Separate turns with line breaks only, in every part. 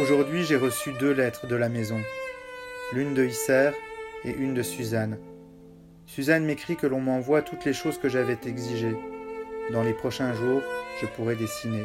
Aujourd'hui, j'ai reçu deux lettres de la maison, l'une de Isser et une de Suzanne. Suzanne m'écrit que l'on m'envoie toutes les choses que j'avais exigées. Dans les prochains jours, je pourrai dessiner.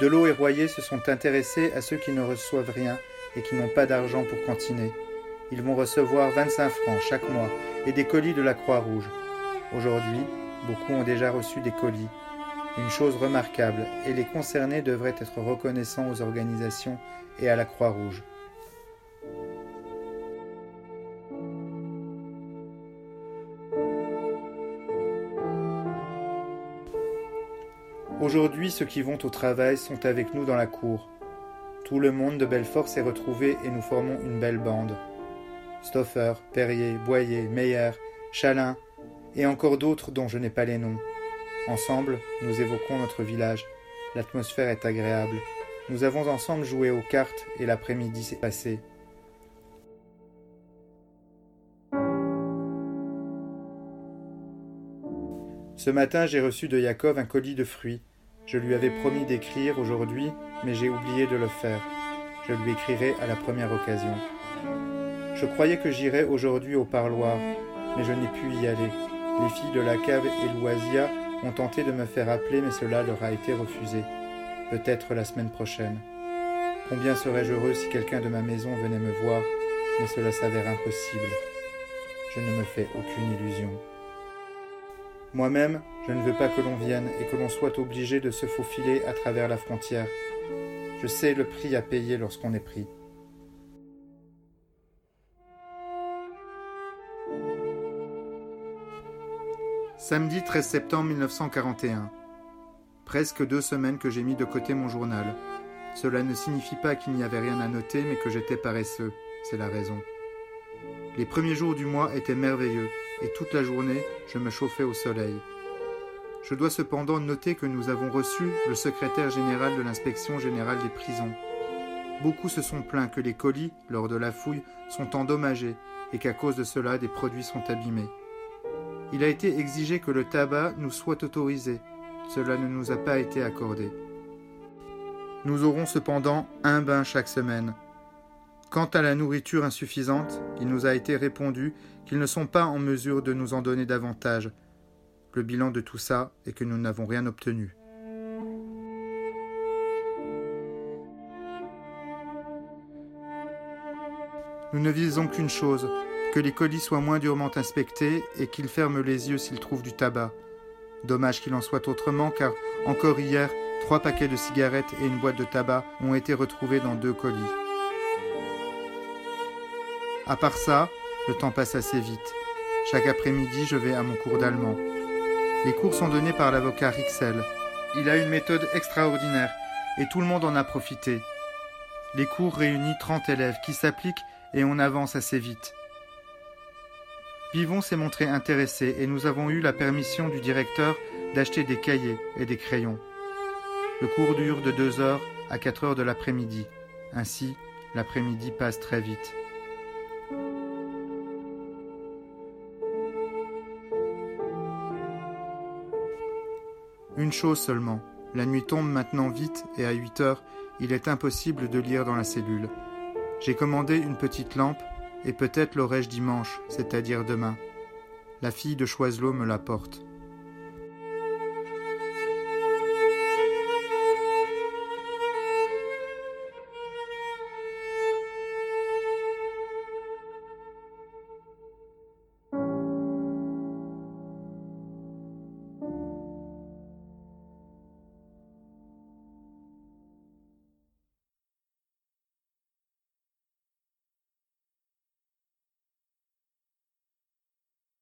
Delot et Royer se sont intéressés à ceux qui ne reçoivent rien et qui n'ont pas d'argent pour cantiner. Ils vont recevoir 25 francs chaque mois et des colis de la Croix-Rouge. Aujourd'hui, beaucoup ont déjà reçu des colis une chose remarquable, et les concernés devraient être reconnaissants aux organisations et à la Croix-Rouge. Aujourd'hui, ceux qui vont au travail sont avec nous dans la cour. Tout le monde de Belfort s'est retrouvé et nous formons une belle bande. Stoffer, Perrier, Boyer, Meyer, Chalin, et encore d'autres dont je n'ai pas les noms. Ensemble, nous évoquons notre village. L'atmosphère est agréable. Nous avons ensemble joué aux cartes et l'après-midi s'est passé. Ce matin, j'ai reçu de Yakov un colis de fruits. Je lui avais promis d'écrire aujourd'hui, mais j'ai oublié de le faire. Je lui écrirai à la première occasion. Je croyais que j'irais aujourd'hui au parloir, mais je n'ai pu y aller. Les filles de la cave et Loisia ont tenté de me faire appeler, mais cela leur a été refusé. Peut-être la semaine prochaine. Combien serais-je heureux si quelqu'un de ma maison venait me voir, mais cela s'avère impossible. Je ne me fais aucune illusion. Moi-même, je ne veux pas que l'on vienne et que l'on soit obligé de se faufiler à travers la frontière. Je sais le prix à payer lorsqu'on est pris. Samedi 13 septembre 1941. Presque deux semaines que j'ai mis de côté mon journal. Cela ne signifie pas qu'il n'y avait rien à noter, mais que j'étais paresseux. C'est la raison. Les premiers jours du mois étaient merveilleux, et toute la journée, je me chauffais au soleil. Je dois cependant noter que nous avons reçu le secrétaire général de l'inspection générale des prisons. Beaucoup se sont plaints que les colis, lors de la fouille, sont endommagés et qu'à cause de cela, des produits sont abîmés il a été exigé que le tabac nous soit autorisé. Cela ne nous a pas été accordé. Nous aurons cependant un bain chaque semaine. Quant à la nourriture insuffisante, il nous a été répondu qu'ils ne sont pas en mesure de nous en donner davantage. Le bilan de tout ça est que nous n'avons rien obtenu. Nous ne visons qu'une chose, que les colis soient moins durement inspectés et qu'ils ferment les yeux s'ils trouvent du tabac. Dommage qu'il en soit autrement car encore hier, trois paquets de cigarettes et une boîte de tabac ont été retrouvés dans deux colis. À part ça, le temps passe assez vite. Chaque après-midi, je vais à mon cours d'allemand. Les cours sont donnés par l'avocat Rixel. Il a une méthode extraordinaire et tout le monde en a profité. Les cours réunissent 30 élèves qui s'appliquent et on avance assez vite. Pivon s'est montré intéressé et nous avons eu la permission du directeur d'acheter des cahiers et des crayons. Le cours dure de 2 heures à 4 heures de l'après-midi. Ainsi, l'après-midi passe très vite. Une chose seulement, la nuit tombe maintenant vite et à 8 heures, il est impossible de lire dans la cellule. J'ai commandé une petite lampe et peut-être l'aurai-je dimanche, c'est-à-dire demain. La fille de Choiselot me l'apporte.